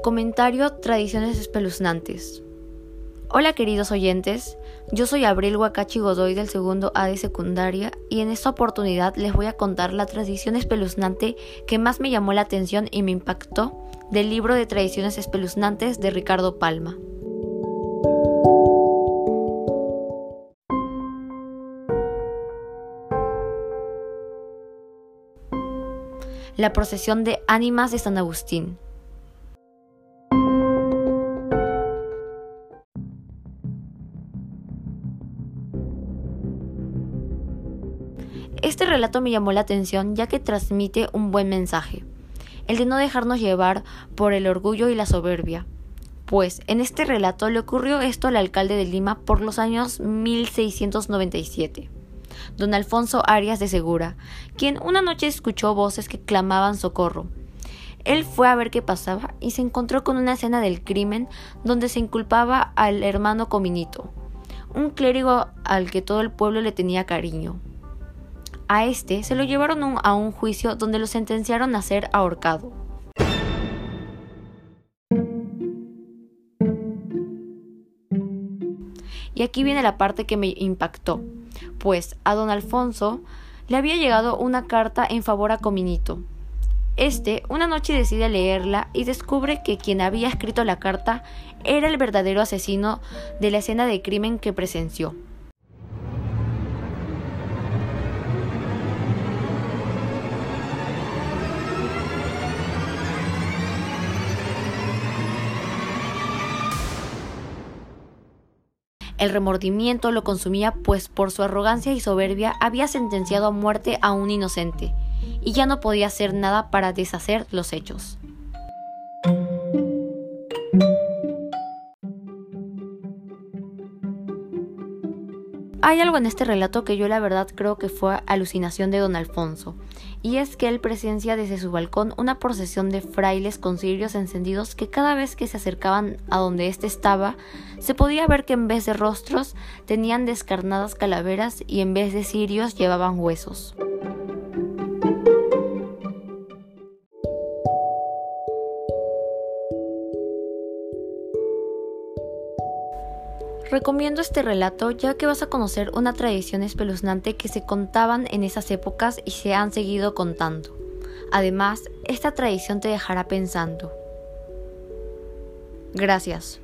Comentario Tradiciones espeluznantes. Hola queridos oyentes, yo soy Abril Huacachi Godoy del segundo A de secundaria y en esta oportunidad les voy a contar la tradición espeluznante que más me llamó la atención y me impactó del libro de Tradiciones espeluznantes de Ricardo Palma. La procesión de ánimas de San Agustín. Este relato me llamó la atención ya que transmite un buen mensaje, el de no dejarnos llevar por el orgullo y la soberbia. Pues en este relato le ocurrió esto al alcalde de Lima por los años 1697, don Alfonso Arias de Segura, quien una noche escuchó voces que clamaban socorro. Él fue a ver qué pasaba y se encontró con una escena del crimen donde se inculpaba al hermano Cominito, un clérigo al que todo el pueblo le tenía cariño. A este se lo llevaron a un juicio donde lo sentenciaron a ser ahorcado. Y aquí viene la parte que me impactó, pues a don Alfonso le había llegado una carta en favor a Cominito. Este una noche decide leerla y descubre que quien había escrito la carta era el verdadero asesino de la escena de crimen que presenció. El remordimiento lo consumía pues por su arrogancia y soberbia había sentenciado a muerte a un inocente, y ya no podía hacer nada para deshacer los hechos. Hay algo en este relato que yo la verdad creo que fue alucinación de don Alfonso, y es que él presencia desde su balcón una procesión de frailes con cirios encendidos que cada vez que se acercaban a donde éste estaba, se podía ver que en vez de rostros tenían descarnadas calaveras y en vez de cirios llevaban huesos. Recomiendo este relato ya que vas a conocer una tradición espeluznante que se contaban en esas épocas y se han seguido contando. Además, esta tradición te dejará pensando. Gracias.